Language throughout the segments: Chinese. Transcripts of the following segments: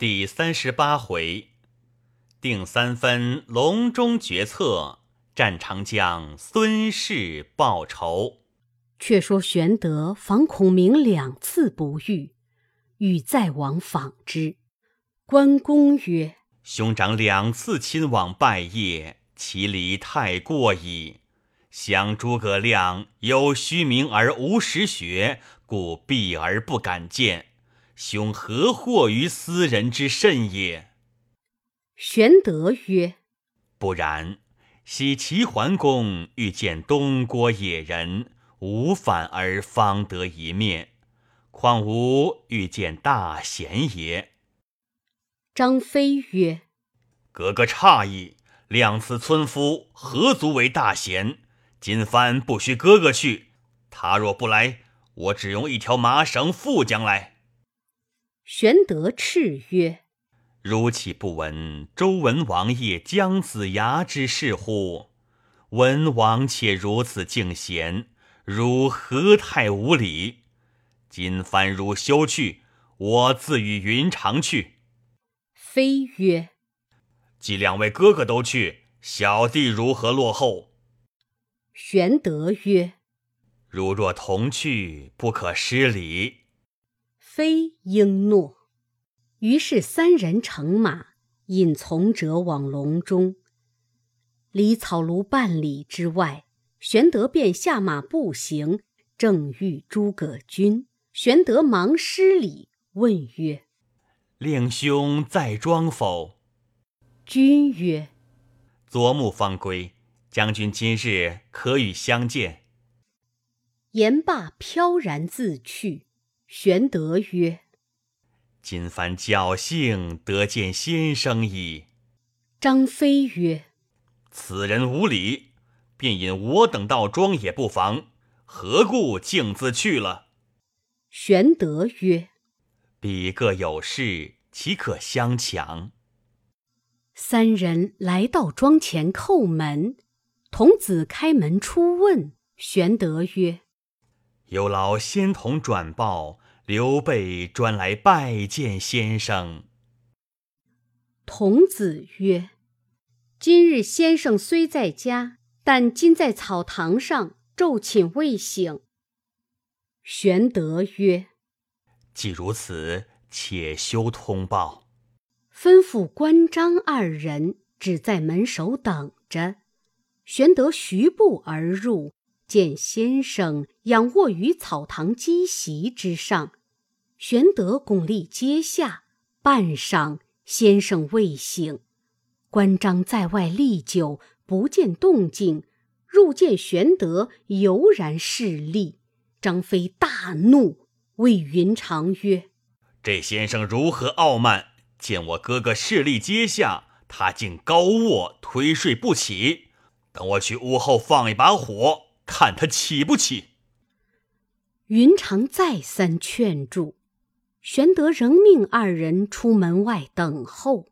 第三十八回，定三分隆中决策，战长江孙氏报仇。却说玄德访孔明两次不遇，欲再往访之。关公曰：“兄长两次亲往拜谒，其礼太过矣。想诸葛亮有虚名而无实学，故避而不敢见。”兄何惑于斯人之甚也？玄德曰：“不然，昔齐桓公欲见东郭野人，无反而方得一面，况吾欲见大贤也？”张飞曰：“哥哥诧异，两次村夫何足为大贤？今番不许哥哥去，他若不来，我只用一条麻绳缚将来。”玄德叱曰：“汝岂不闻周文王爷姜子牙之事乎？文王且如此敬贤，汝何太无礼？今番汝休去，我自与云长去。”飞曰：“既两位哥哥都去，小弟如何落后？”玄德曰：“汝若同去，不可失礼。”非应诺，于是三人乘马，引从者往隆中。离草庐半里之外，玄德便下马步行，正遇诸葛均。玄德忙施礼，问曰：“令兄在庄否？”君曰：“昨暮方归，将军今日可与相见。”言罢，飘然自去。玄德曰：“今番侥幸得见先生矣。”张飞曰：“此人无礼，便引我等到庄也不妨，何故径自去了？”玄德曰：“彼各有事，岂可相强？”三人来到庄前叩门，童子开门出问。玄德曰：有劳仙童转报，刘备专来拜见先生。童子曰：“今日先生虽在家，但今在草堂上昼寝未醒。”玄德曰：“既如此，且休通报。”吩咐关张二人只在门首等着。玄德徐步而入。见先生仰卧于草堂机席之上，玄德拱立阶下。半晌，先生未醒。关张在外历久，不见动静，入见玄德，犹然侍立。张飞大怒，谓云长曰：“这先生如何傲慢？见我哥哥势力阶下，他竟高卧推睡不起。等我去屋后放一把火。”看他起不起？云长再三劝住，玄德仍命二人出门外等候。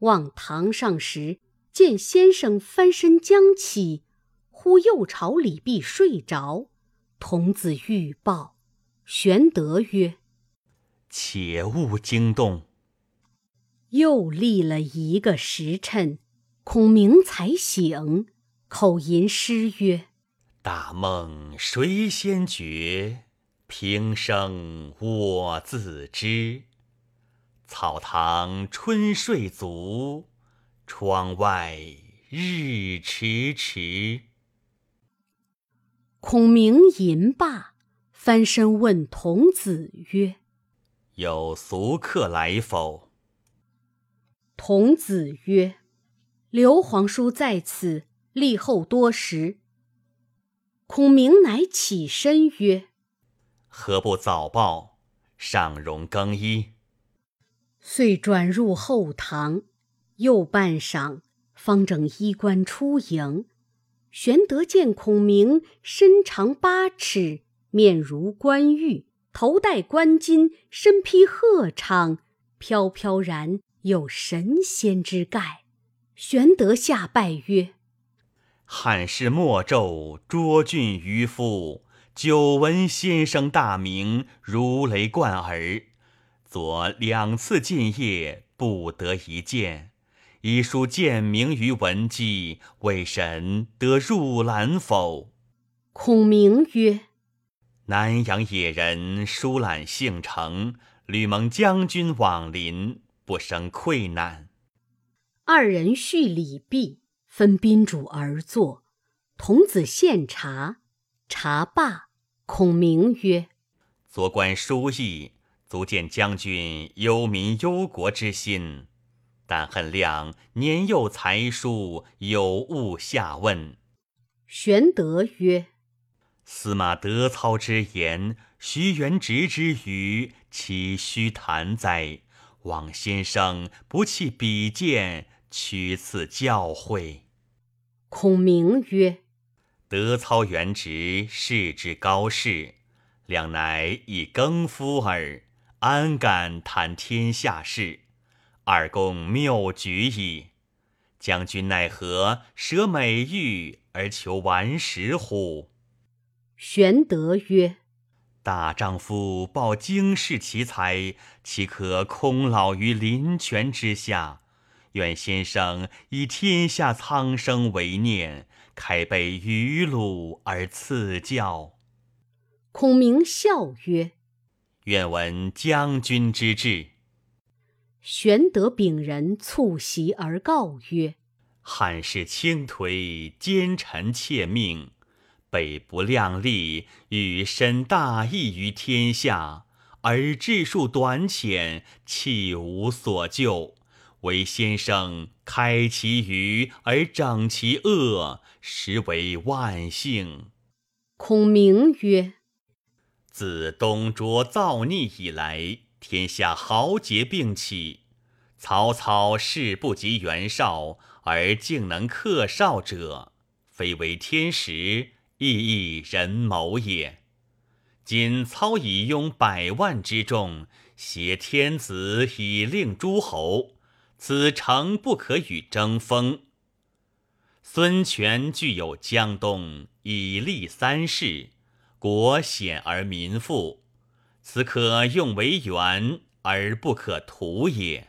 望堂上时，见先生翻身将起，忽又朝李壁睡着。童子欲报，玄德曰：“且勿惊动。”又立了一个时辰，孔明才醒，口吟诗曰。大梦谁先觉？平生我自知。草堂春睡足，窗外日迟迟。孔明吟罢，翻身问童子曰：“有俗客来否？”童子曰：“刘皇叔在此，立后多时。”孔明乃起身曰：“何不早报？尚容更衣。”遂转入后堂，又半晌，方整衣冠出迎。玄德见孔明身长八尺，面如冠玉，头戴冠巾，身披鹤氅，飘飘然有神仙之概。玄德下拜曰：汉室莫胄，卓俊渔夫，久闻先生大名，如雷贯耳。昨两次进谒，不得一见。以书见名于文姬，为神得入兰否？孔明曰：“南阳野人疏懒性成，吕蒙将军往临，不生愧难。”二人叙礼毕，分宾主而坐。童子献茶，茶罢，孔明曰：“昨观书意，足见将军忧民忧国之心。但恨亮年幼才疏，有误下问。”玄德曰：“司马德操之言，徐元直之语，岂虚谈哉？望先生不弃比见，取此教诲。”孔明曰：“德操、原直世之高士，两乃以耕夫耳，安敢谈天下事？二公谬举矣。将军奈何舍美玉而求顽石乎？”玄德曰：“大丈夫抱经世奇才，岂可空老于林泉之下？愿先生以天下苍生为念，开杯鱼鲁而赐教。”孔明笑曰：“愿闻将军之志。”玄德秉人促席而告曰：“汉室倾颓，奸臣窃命。”北不量力，欲伸大义于天下，而智术短浅，弃无所救。唯先生开其愚而整其恶，实为万幸。孔明曰：“自东卓造逆以来，天下豪杰并起。曹操势不及袁绍，而竟能克绍者，非为天时。”亦亦人谋也。今操以拥百万之众，挟天子以令诸侯，此诚不可与争锋。孙权具有江东，以立三世，国险而民富，此可用为援，而不可图也。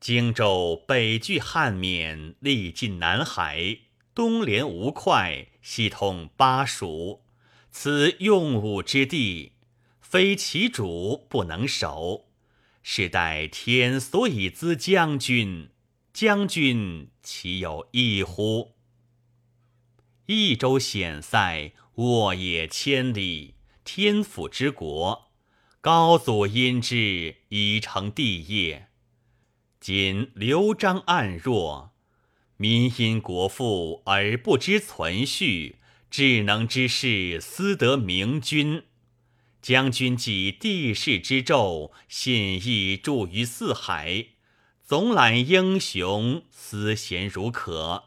荆州北据汉沔，历尽南海。东连吴会，西通巴蜀，此用武之地，非其主不能守。是待天所以资将军，将军岂有异乎？益州险塞，沃野千里，天府之国，高祖因之以成帝业。今刘璋暗弱。民因国富而不知存续，智能之士思得明君。将军既地势之胄，信义著于四海，总揽英雄，思贤如渴。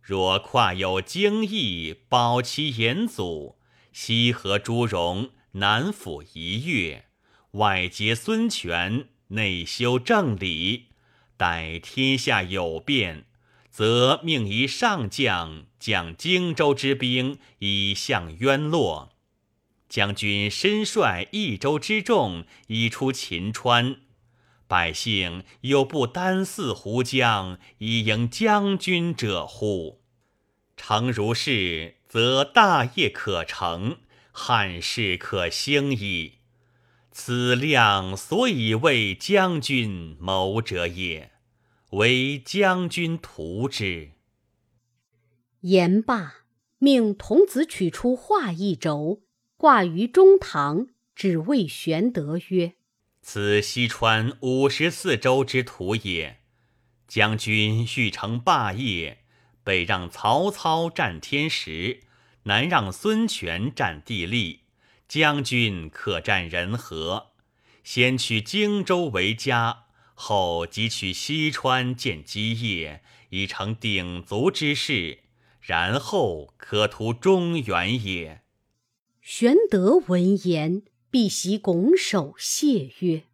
若跨有荆益，保其严祖，西河诸戎，南抚夷越，外结孙权，内修正理，待天下有变。则命一上将将荆州之兵以向渊洛，将军身率益州之众以出秦川，百姓有不单似胡将以迎将军者乎？诚如是，则大业可成，汉室可兴矣。此亮所以为将军谋者也。为将军图之。言罢，命童子取出画一轴，挂于中堂，只谓玄德曰：“此西川五十四州之图也。将军欲成霸业，北让曹操占天时，南让孙权占地利，将军可占人和。先取荆州为家。”后即取西川建基业，以成鼎足之势，然后可图中原也。玄德闻言，必席拱手谢曰：“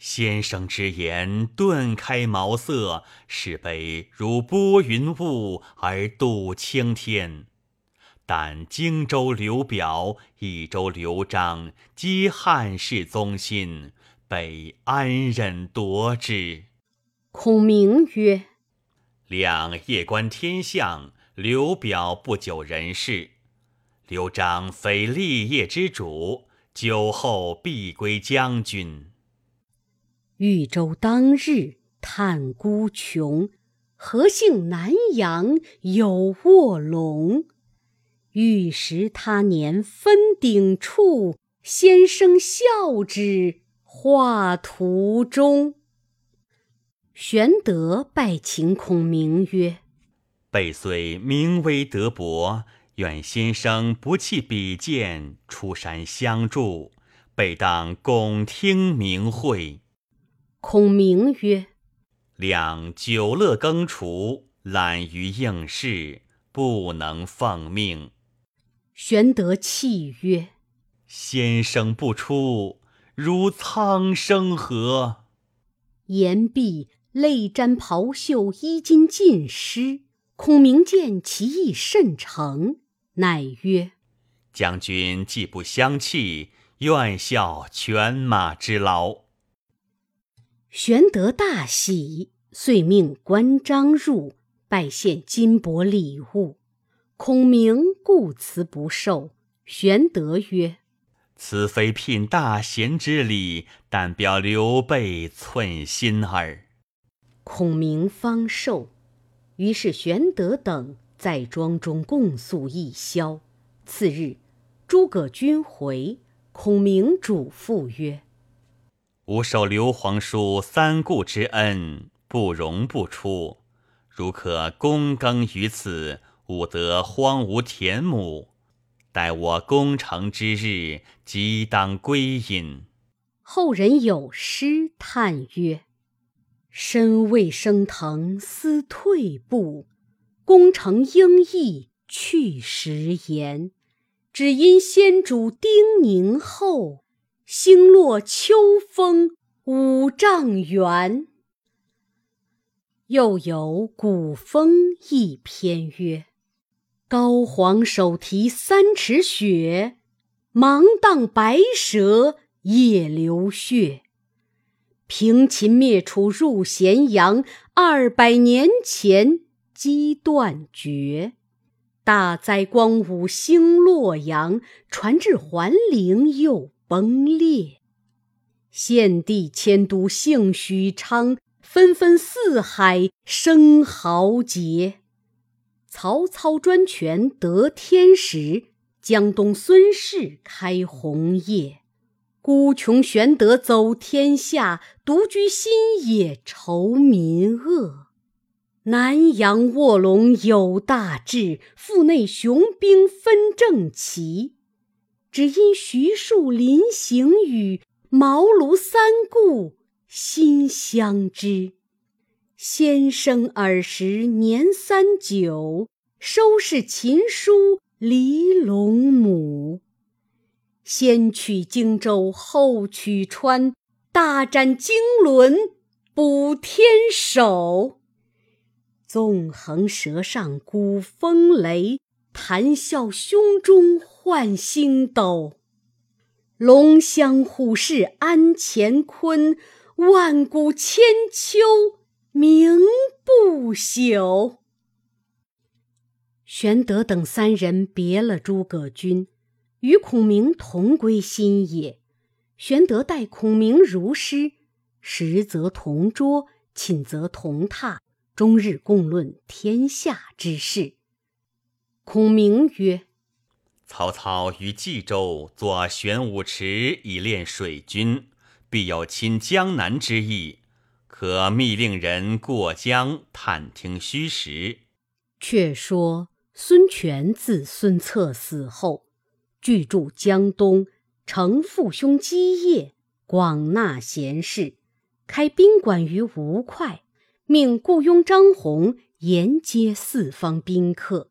先生之言顿开茅塞，使北如拨云雾而度青天。但荆州刘表、益州刘璋，皆汉室宗亲。”北安忍夺之？孔明曰：“两夜观天象，刘表不久人世。刘璋非立业之主，久后必归将军。”豫州当日叹孤穷，何幸南阳有卧龙？欲识他年分鼎处，先生笑之画图中。玄德拜秦孔明曰：“备虽名微德薄，愿先生不弃比剑，出山相助，备当拱听明会。”孔明曰：“两久乐耕锄，懒于应事，不能奉命。”玄德泣曰：“先生不出，如苍生何？”言毕。泪沾袍袖，衣襟尽湿。孔明见其意甚诚，乃曰：“将军既不相弃，愿效犬马之劳。”玄德大喜，遂命关张入拜献金帛礼物。孔明故辞不受。玄德曰：“此非聘大贤之礼，但表刘备寸心耳。”孔明方受，于是玄德等在庄中共宿一宵。次日，诸葛均回，孔明嘱咐曰：“吾受刘皇叔三顾之恩，不容不出。如可躬耕于此，吾得荒芜田亩。待我攻城之日，即当归隐。”后人有诗叹曰。身未升腾思退步，功成应意去时言。只因先主叮咛后，星落秋风五丈原。又有古风一篇曰：“高皇手提三尺雪，芒砀白蛇夜流血。”平秦灭楚入咸阳，二百年前机断绝。大灾光武兴洛阳，传至桓灵又崩裂。献帝迁都幸许昌，纷纷四海生豪杰。曹操专权得天时，江东孙氏开红业。孤穷玄德走天下，独居新野愁民恶。南阳卧龙有大志，腹内雄兵分正奇。只因徐庶临行语，茅庐三顾心相知。先生尔时年三九，收拾秦书离陇亩。先取荆州后取川，大展经纶补天守。纵横舌上鼓风雷，谈笑胸中换星斗。龙翔虎视安乾坤，万古千秋名不朽。玄德等三人别了诸葛均。与孔明同归心也，玄德待孔明如师，食则同桌，寝则同榻，终日共论天下之事。孔明曰：“曹操于冀州作玄武池以练水军，必有侵江南之意，可密令人过江探听虚实。”却说孙权自孙策死后。聚住江东，承父兄基业，广纳贤士，开宾馆于吴会，命雇佣张宏沿接四方宾客。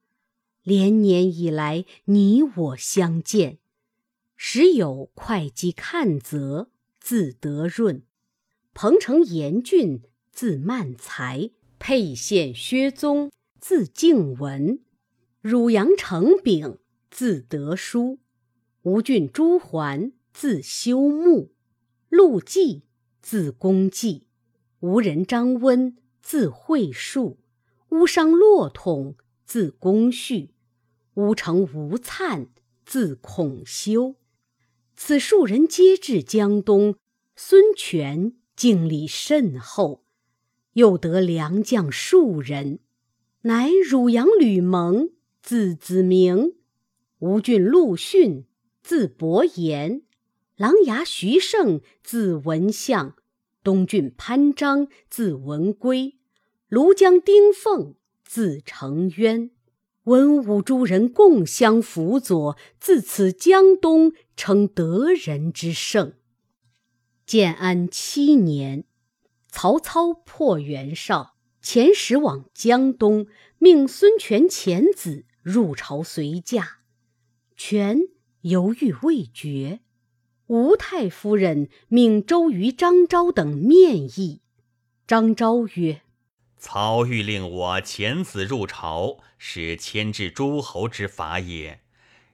连年以来，你我相见。时有会稽看泽，字德润；彭城严俊，字曼才；沛县薛宗，字敬文；汝阳程炳。字德书，吴郡朱桓，字修穆；陆绩，字公绩；吴人张温，字惠树；乌商骆统，字公绪；乌城吴粲，字孔修。此数人皆至江东。孙权敬礼甚厚，又得良将数人，乃汝阳吕蒙，字子明；吴郡陆逊，字伯言；琅琊徐盛，字文相；东郡潘璋，字文归；庐江丁奉，字承渊。文武诸人共相辅佐，自此江东称得人之盛。建安七年，曹操破袁绍，遣使往江东，命孙权遣子入朝随驾。权犹豫未决，吴太夫人命周瑜、张昭等面议。张昭曰：“曹欲令我遣子入朝，是牵制诸侯之法也。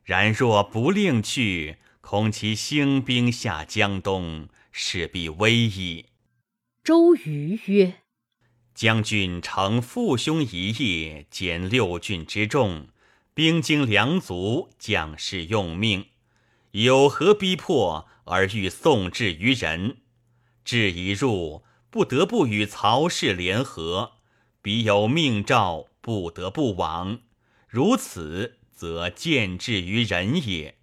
然若不令去，恐其兴兵下江东。”势必危矣。周瑜曰：“将军承父兄一业，减六郡之众，兵精粮足，将士用命，有何逼迫而欲送至于人？至一入，不得不与曹氏联合，彼有命诏，不得不往。如此，则见至于人也。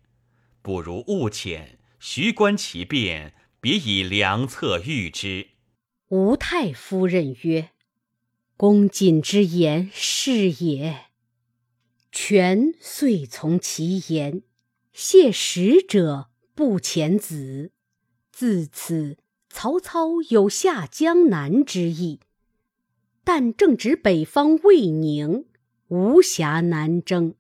不如勿遣，徐观其变。”别以良策御之。吴太夫人曰：“公瑾之言是也。”权遂从其言，谢使者不遣子。自此，曹操有下江南之意，但正值北方未宁，无暇南征。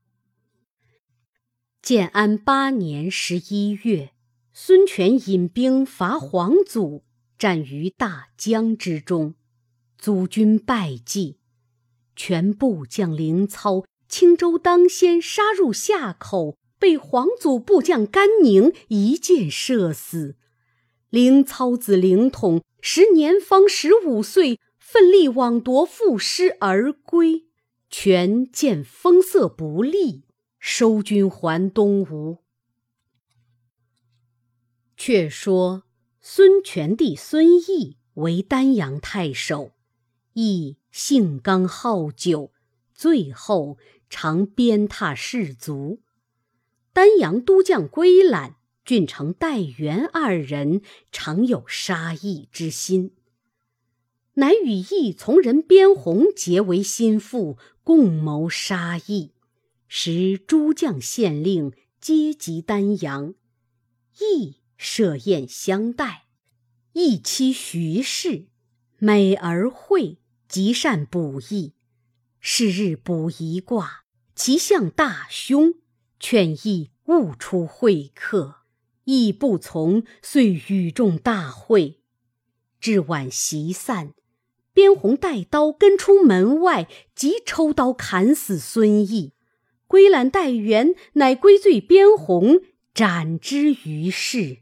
建安八年十一月。孙权引兵伐黄祖，战于大江之中，祖军败绩。全部将凌操、青州当先杀入夏口，被黄祖部将甘宁一箭射死。凌操子凌统时年方十五岁，奋力往夺赋诗而归。权见风色不利，收军还东吴。却说孙权弟孙毅为丹阳太守，毅性刚好酒，最后常鞭挞士卒。丹阳都将归览、郡丞戴元二人常有杀义之心，乃与义从人边宏结为心腹，共谋杀义。时诸将县令皆集丹阳，义。设宴相待，义妻徐氏美而慧，极善卜易。是日卜一卦，其象大凶，劝义勿出会客。义不从，遂与众大会。至晚席散，边宏带刀跟出门外，即抽刀砍死孙毅。归览戴元乃归罪边宏，斩之于市。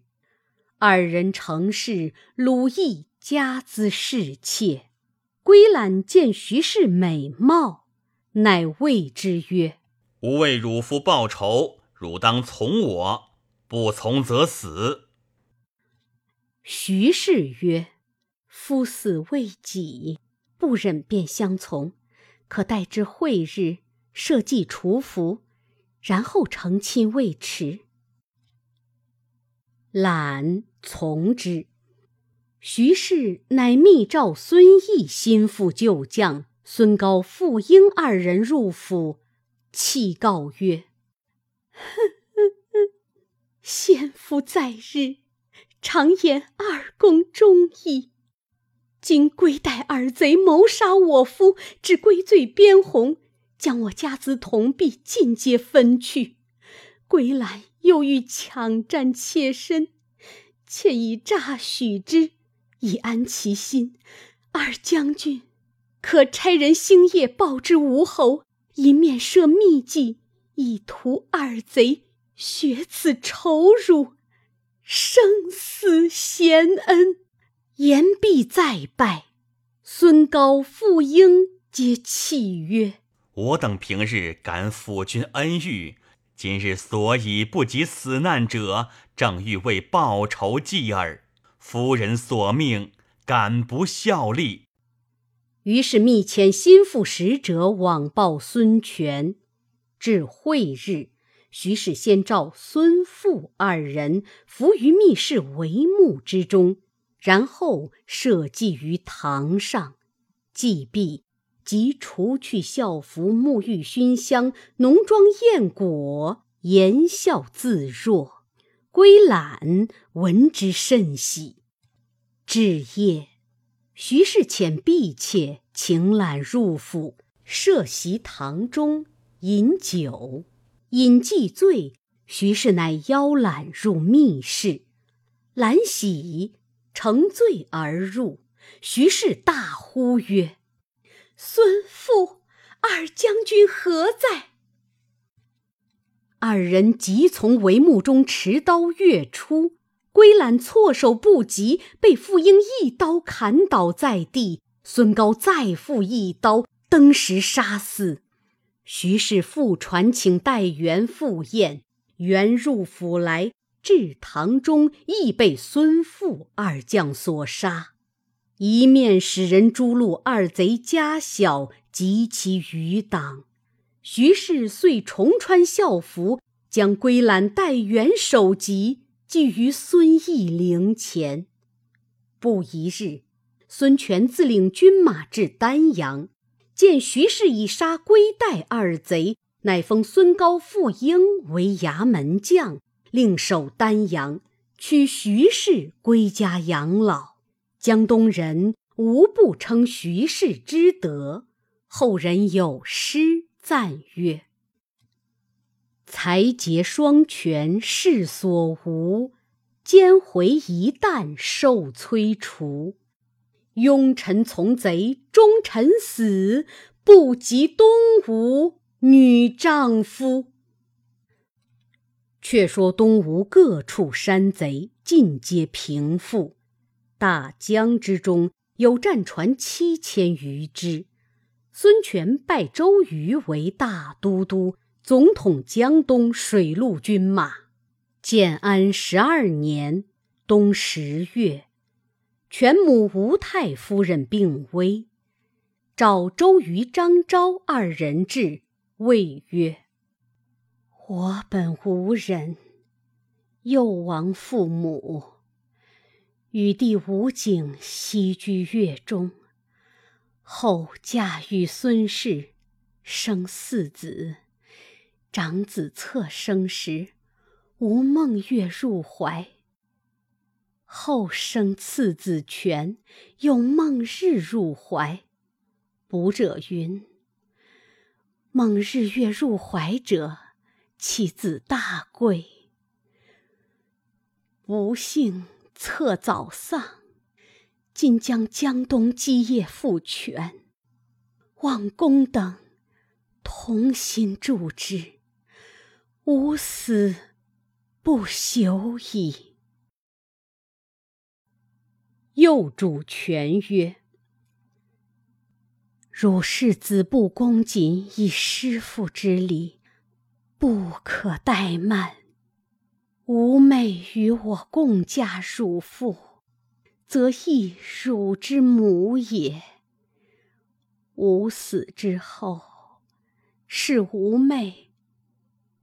二人成事，鲁毅加资侍妾。归览见徐氏美貌，乃谓之曰：“吾为汝父报仇，汝当从我；不从则死。”徐氏曰：“夫死未己，不忍便相从，可待至会日，设祭除服，然后成亲未迟。”览从之。徐氏乃密召孙毅心腹旧将孙高、傅婴二人入府，泣告曰：“ 先夫在日，常言二公忠义。今归带二贼谋杀我夫，只归罪边鸿，将我家资铜币尽皆分去。归来。”又欲抢占妾身，妾已诈许之，以安其心。二将军，可差人星夜报之吴侯，一面设秘计，以图二贼雪此仇辱，生死贤恩。言必再拜。孙高、傅婴皆泣曰：“我等平日感辅君恩遇，今日所以不及死难者，正欲为报仇计耳。夫人所命，敢不效力？”于是密遣心腹使者往报孙权。至会日，徐氏先召孙父二人伏于密室帷幕之中。然后设祭于堂上，祭毕，即除去校服，沐浴熏香，浓妆艳裹，言笑自若。归览闻之甚喜。至夜，徐氏遣婢妾请懒入府，设席堂中饮酒。饮既醉，徐氏乃邀懒入密室，揽喜。乘醉而入，徐氏大呼曰：“孙父，二将军何在？”二人即从帷幕中持刀跃出，归懒措手不及，被傅婴一刀砍倒在地。孙高再复一刀，登时杀死。徐氏复传请代元赴宴，元入府来。至堂中，亦被孙傅二将所杀。一面使人诛戮二贼家小及其余党。徐氏遂重穿校服，将归览带元首级寄于孙义陵前。不一日，孙权自领军马至丹阳，见徐氏已杀归带二贼，乃封孙高、傅婴为衙门将。另守丹阳，取徐氏归家养老。江东人无不称徐氏之德。后人有诗赞曰：“才节双全世所无，奸回一旦受摧除。庸臣从贼忠臣死，不及东吴女丈夫。”却说东吴各处山贼尽皆平复，大江之中有战船七千余只。孙权拜周瑜为大都督，总统江东水陆军马。建安十二年冬十月，权母吴太夫人病危，召周瑜、张昭二人至，谓曰。我本无人，幼亡父母，与弟吴景西居越中，后嫁与孙氏，生四子。长子侧生时，吴孟月入怀。后生次子权，有孟日入怀。卜者云：孟日月入怀者。妻子大贵，不幸策早丧，今将江东基业复权，望公等同心助之，吾死不朽矣。又主权曰：“汝世子不恭谨，以师父之礼。”不可怠慢。吾妹与我共嫁汝父，则亦汝之母也。吾死之后，是吾妹，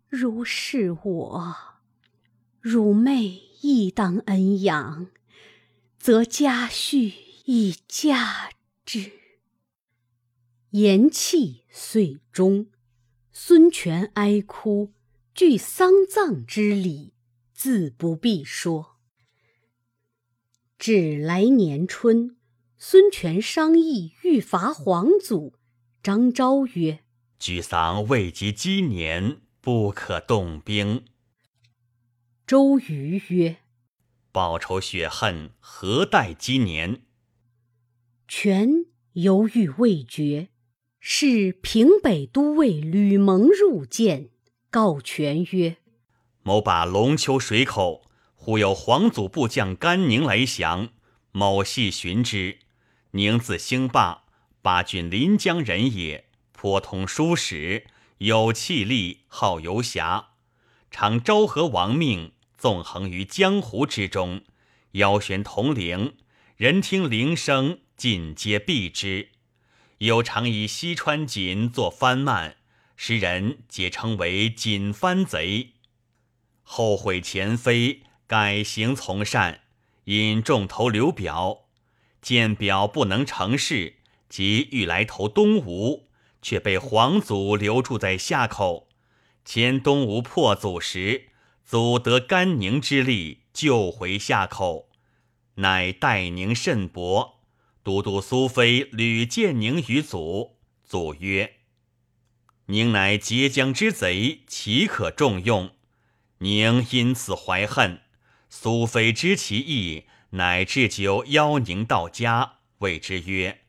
如是我，汝妹亦当恩养，则家婿亦嫁之。言讫，遂终。孙权哀哭，具丧葬之礼，自不必说。至来年春，孙权商议欲伐黄祖，张昭曰：“沮丧未及积年，不可动兵。”周瑜曰：“报仇雪恨，何待积年？”权犹豫未决。是平北都尉吕蒙入见，告权曰：“某把龙丘水口忽有黄祖部将甘宁来降，某细寻之，宁字兴霸，八郡临江人也，颇通书史，有气力，好游侠，常昭和亡命，纵横于江湖之中，腰悬铜铃，人听铃声，尽皆避之。有常以西川锦作藩慢，时人皆称为锦番贼。后悔前非，改行从善，因众投刘表，见表不能成事，即欲来投东吴，却被皇祖留住在夏口。前东吴破祖时，祖得甘宁之力，救回夏口，乃待宁甚薄。都督苏飞屡见宁于祖，祖曰：“宁乃截江之贼，岂可重用？”宁因此怀恨，苏妃知其意，乃置酒邀宁到家，谓之曰：“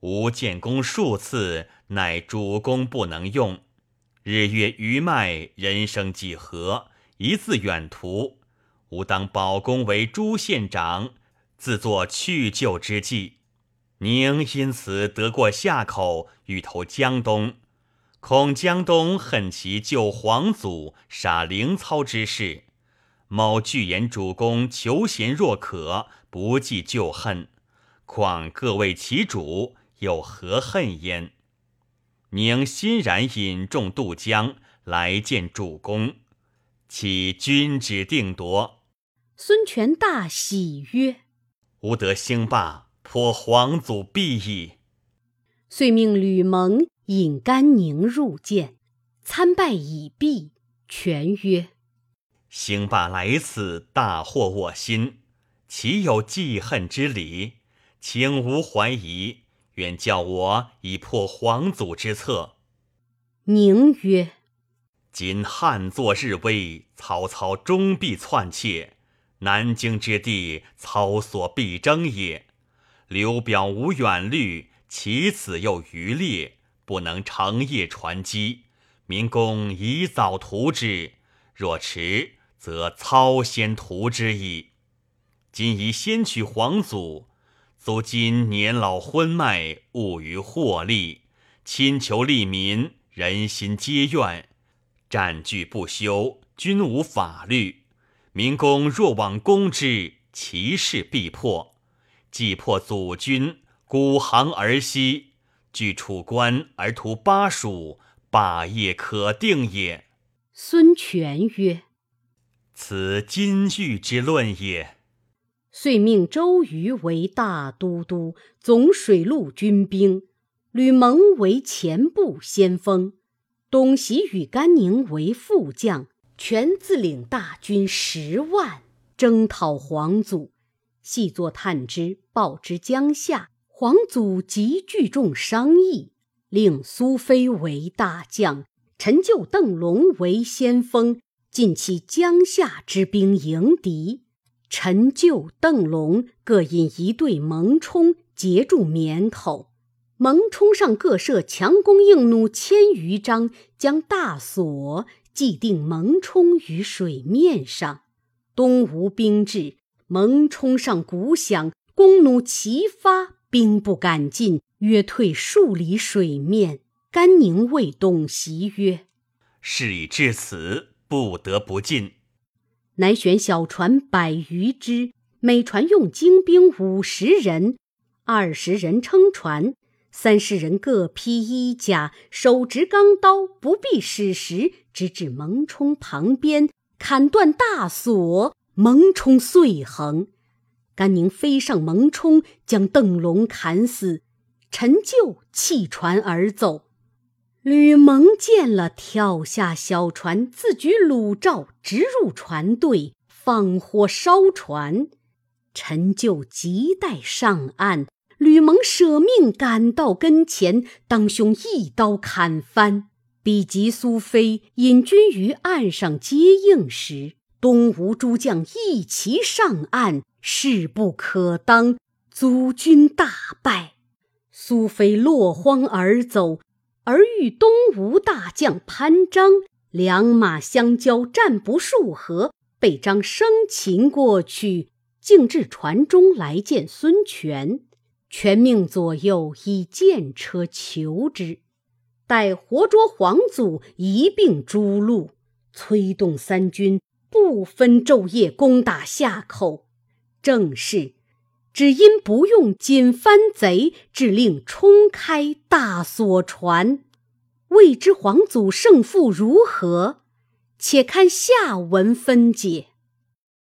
吾建功数次，乃主公不能用。日月余迈，人生几何？一字远图，吾当保公为朱县长，自作去就之计。宁因此得过夏口，欲投江东。”恐江东恨其救皇祖、杀灵操之事，某具言主公求贤若渴，不计旧恨，况各为其主，有何恨焉？宁欣然引众渡江来见主公，启君旨定夺。孙权大喜曰：“吾得兴霸，颇皇祖必矣。”遂命吕蒙。引甘宁入见，参拜已毕，权曰：“兴霸来此，大惑我心，岂有记恨之理？请无怀疑，愿教我以破皇祖之策。”宁曰：“今汉作日危，曹操终必篡窃，南京之地，操所必争也。刘表无远虑，其子又愚劣。”不能长夜传机，民公宜早图之。若迟，则操先图之矣。今宜先取皇祖，祖今年老昏迈，务于获利，亲求利民，人心皆怨，占据不休，均无法律。民公若往攻之，其势必破。既破祖军，孤行而西。据楚关而图巴蜀，霸业可定也。孙权曰：“此金玉之论也。”遂命周瑜为大都督，总水陆军兵；吕蒙为前部先锋，东袭与甘宁为副将，全自领大军十万，征讨皇祖。细作探知，报之江夏。皇祖即聚众商议，令苏飞为大将，陈就、邓龙为先锋，尽起江夏之兵迎敌。陈就、邓龙各引一队蒙冲截住绵口，蒙冲上各设强弓硬弩千余张，将大锁既定蒙冲于水面上。东吴兵至，蒙冲上鼓响，弓弩齐发。兵不敢进，约退数里水面。甘宁谓董袭曰：“事已至此，不得不进。”乃选小船百余只，每船用精兵五十人，二十人撑船，三十人各披衣甲，手执钢刀，不避矢石，直至蒙冲旁边，砍断大锁，蒙冲遂横。甘宁飞上蒙冲，将邓龙砍死，陈就弃船而走。吕蒙见了，跳下小船，自举鲁罩，直入船队，放火烧船。陈就急待上岸，吕蒙舍命赶到跟前，当胸一刀砍翻。比及苏飞引军于岸上接应时，东吴诸将一齐上岸。势不可当，祖军大败，苏飞落荒而走，而遇东吴大将潘璋，两马相交，战不数合，被张生擒过去，径至船中来见孙权。权命左右以剑车求之，待活捉皇祖，一并诛戮，催动三军不分昼夜攻打夏口。正是，只因不用锦帆贼，指令冲开大锁船。未知皇祖胜负如何？且看下文分解。